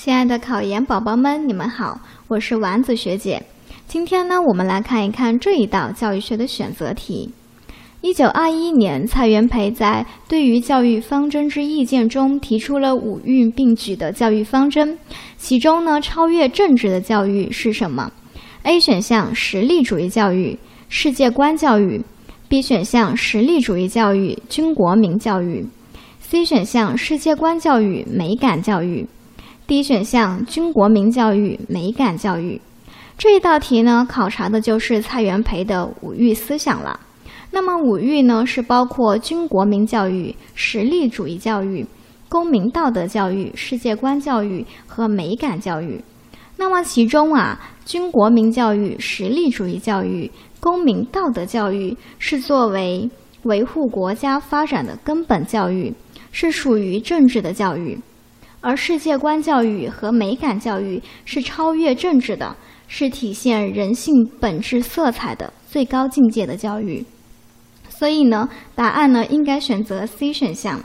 亲爱的考研宝宝们，你们好，我是丸子学姐。今天呢，我们来看一看这一道教育学的选择题。一九二一年，蔡元培在《对于教育方针之意见》中提出了五育并举的教育方针，其中呢，超越政治的教育是什么？A 选项实力主义教育、世界观教育；B 选项实力主义教育、军国民教育；C 选项世界观教育、美感教育。D 选项军国民教育、美感教育，这一道题呢，考察的就是蔡元培的五育思想了。那么五育呢，是包括军国民教育、实力主义教育、公民道德教育、世界观教育和美感教育。那么其中啊，军国民教育、实力主义教育、公民道德教育是作为维护国家发展的根本教育，是属于政治的教育。而世界观教育和美感教育是超越政治的，是体现人性本质色彩的最高境界的教育。所以呢，答案呢应该选择 C 选项。